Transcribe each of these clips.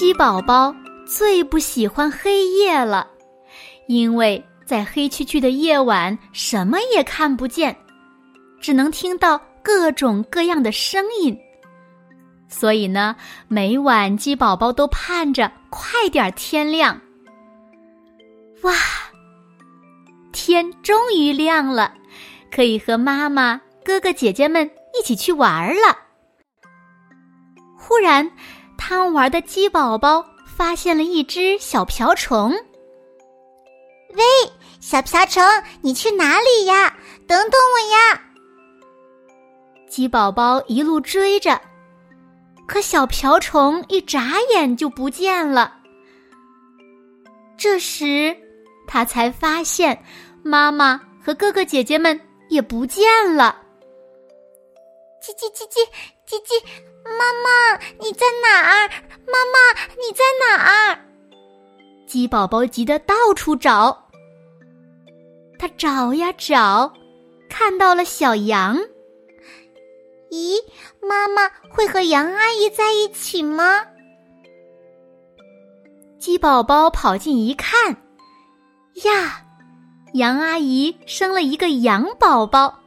鸡宝宝最不喜欢黑夜了，因为在黑黢黢的夜晚，什么也看不见，只能听到各种各样的声音。所以呢，每晚鸡宝宝都盼着快点天亮。哇，天终于亮了，可以和妈妈、哥哥姐姐们一起去玩了。忽然。贪玩的鸡宝宝发现了一只小瓢虫。喂，小瓢虫，你去哪里呀？等等我呀！鸡宝宝一路追着，可小瓢虫一眨眼就不见了。这时，他才发现妈妈和哥哥姐姐们也不见了。叽叽叽叽叽叽。妈妈，你在哪儿？妈妈，你在哪儿？鸡宝宝急得到处找。他找呀找，看到了小羊。咦，妈妈会和杨阿姨在一起吗？鸡宝宝跑近一看，呀，杨阿姨生了一个羊宝宝。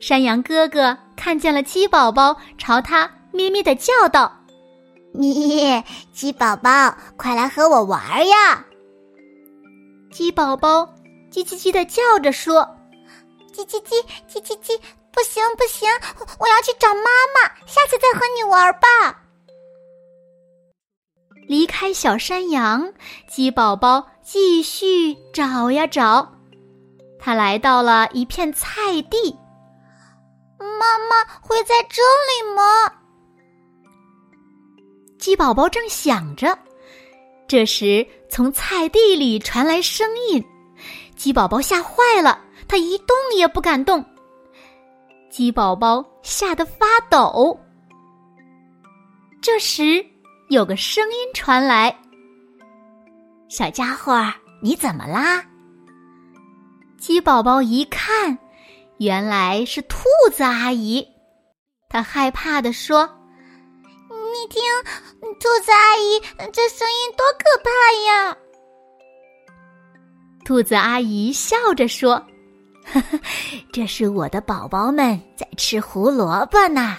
山羊哥哥看见了鸡宝宝，朝他咩咩的叫道：“咩，鸡宝宝，快来和我玩呀！”鸡宝宝叽叽叽的叫着说：“叽叽叽，叽叽叽，不行不行，我要去找妈妈，下次再和你玩吧。”离开小山羊，鸡宝宝继续找呀找，他来到了一片菜地。妈妈会在这里吗？鸡宝宝正想着，这时从菜地里传来声音，鸡宝宝吓坏了，它一动也不敢动。鸡宝宝吓得发抖。这时有个声音传来：“小家伙，你怎么啦？”鸡宝宝一看。原来是兔子阿姨，她害怕的说：“你听，兔子阿姨这声音多可怕呀！”兔子阿姨笑着说：“呵呵，这是我的宝宝们在吃胡萝卜呢。”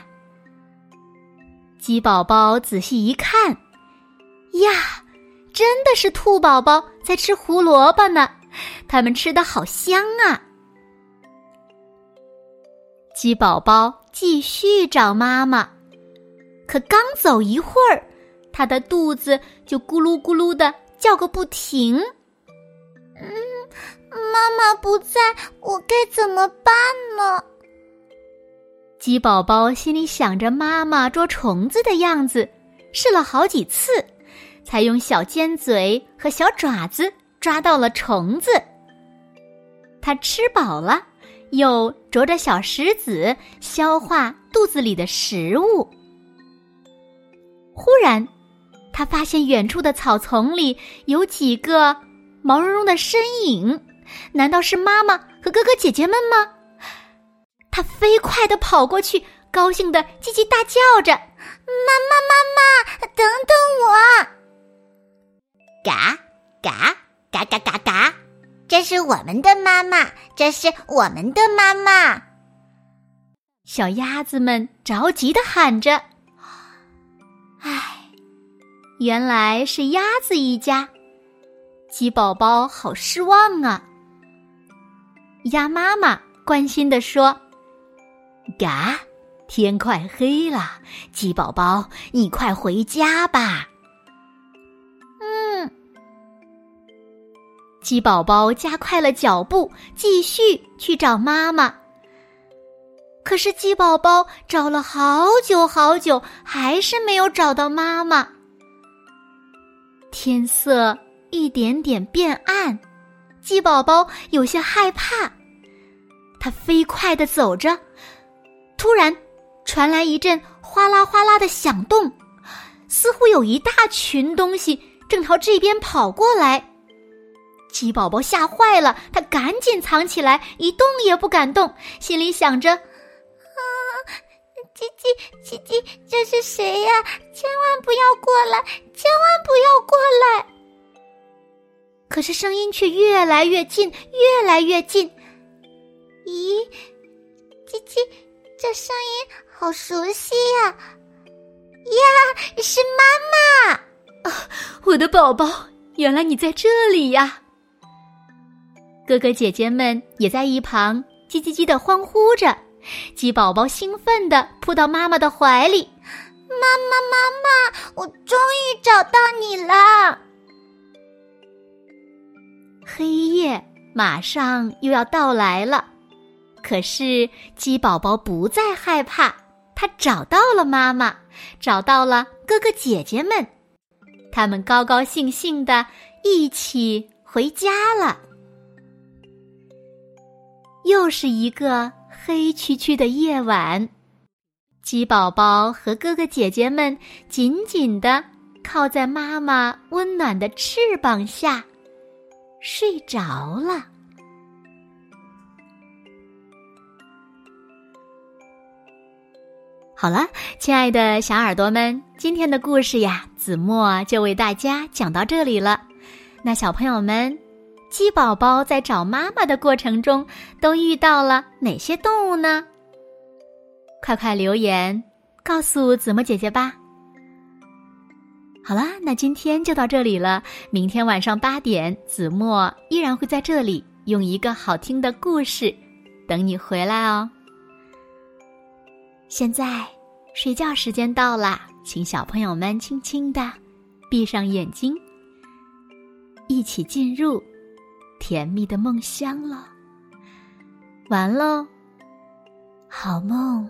鸡宝宝仔细一看，呀，真的是兔宝宝在吃胡萝卜呢，它们吃的好香啊！鸡宝宝继续找妈妈，可刚走一会儿，它的肚子就咕噜咕噜的叫个不停。嗯，妈妈不在，我该怎么办呢？鸡宝宝心里想着妈妈捉虫子的样子，试了好几次，才用小尖嘴和小爪子抓到了虫子。它吃饱了。又啄着小石子消化肚子里的食物。忽然，他发现远处的草丛里有几个毛茸茸的身影，难道是妈妈和哥哥姐姐们吗？他飞快的跑过去，高兴的叽叽大叫着：“妈妈，妈妈，等等我！”嘎嘎嘎嘎嘎嘎。这是我们的妈妈，这是我们的妈妈。小鸭子们着急的喊着：“唉，原来是鸭子一家。”鸡宝宝好失望啊。鸭妈妈关心的说：“嘎，天快黑了，鸡宝宝，你快回家吧。”鸡宝宝加快了脚步，继续去找妈妈。可是鸡宝宝找了好久好久，还是没有找到妈妈。天色一点点变暗，鸡宝宝有些害怕。它飞快的走着，突然传来一阵哗啦哗啦的响动，似乎有一大群东西正朝这边跑过来。鸡宝宝吓坏了，他赶紧藏起来，一动也不敢动，心里想着：“啊，叽叽叽叽，这是谁呀？千万不要过来，千万不要过来！”可是声音却越来越近，越来越近。咦，叽叽，这声音好熟悉呀！呀，是妈妈！啊，我的宝宝，原来你在这里呀！哥哥姐姐们也在一旁叽叽叽的欢呼着，鸡宝宝兴奋的扑到妈妈的怀里。妈妈，妈妈，我终于找到你了！黑夜马上又要到来了，可是鸡宝宝不再害怕，他找到了妈妈，找到了哥哥姐姐们，他们高高兴兴的一起回家了。又是一个黑黢黢的夜晚，鸡宝宝和哥哥姐姐们紧紧的靠在妈妈温暖的翅膀下，睡着了。好了，亲爱的小耳朵们，今天的故事呀，子墨就为大家讲到这里了。那小朋友们。鸡宝宝在找妈妈的过程中，都遇到了哪些动物呢？快快留言告诉子墨姐姐吧。好啦，那今天就到这里了。明天晚上八点，子墨依然会在这里用一个好听的故事等你回来哦。现在睡觉时间到啦，请小朋友们轻轻的闭上眼睛，一起进入。甜蜜的梦乡了，完喽，好梦。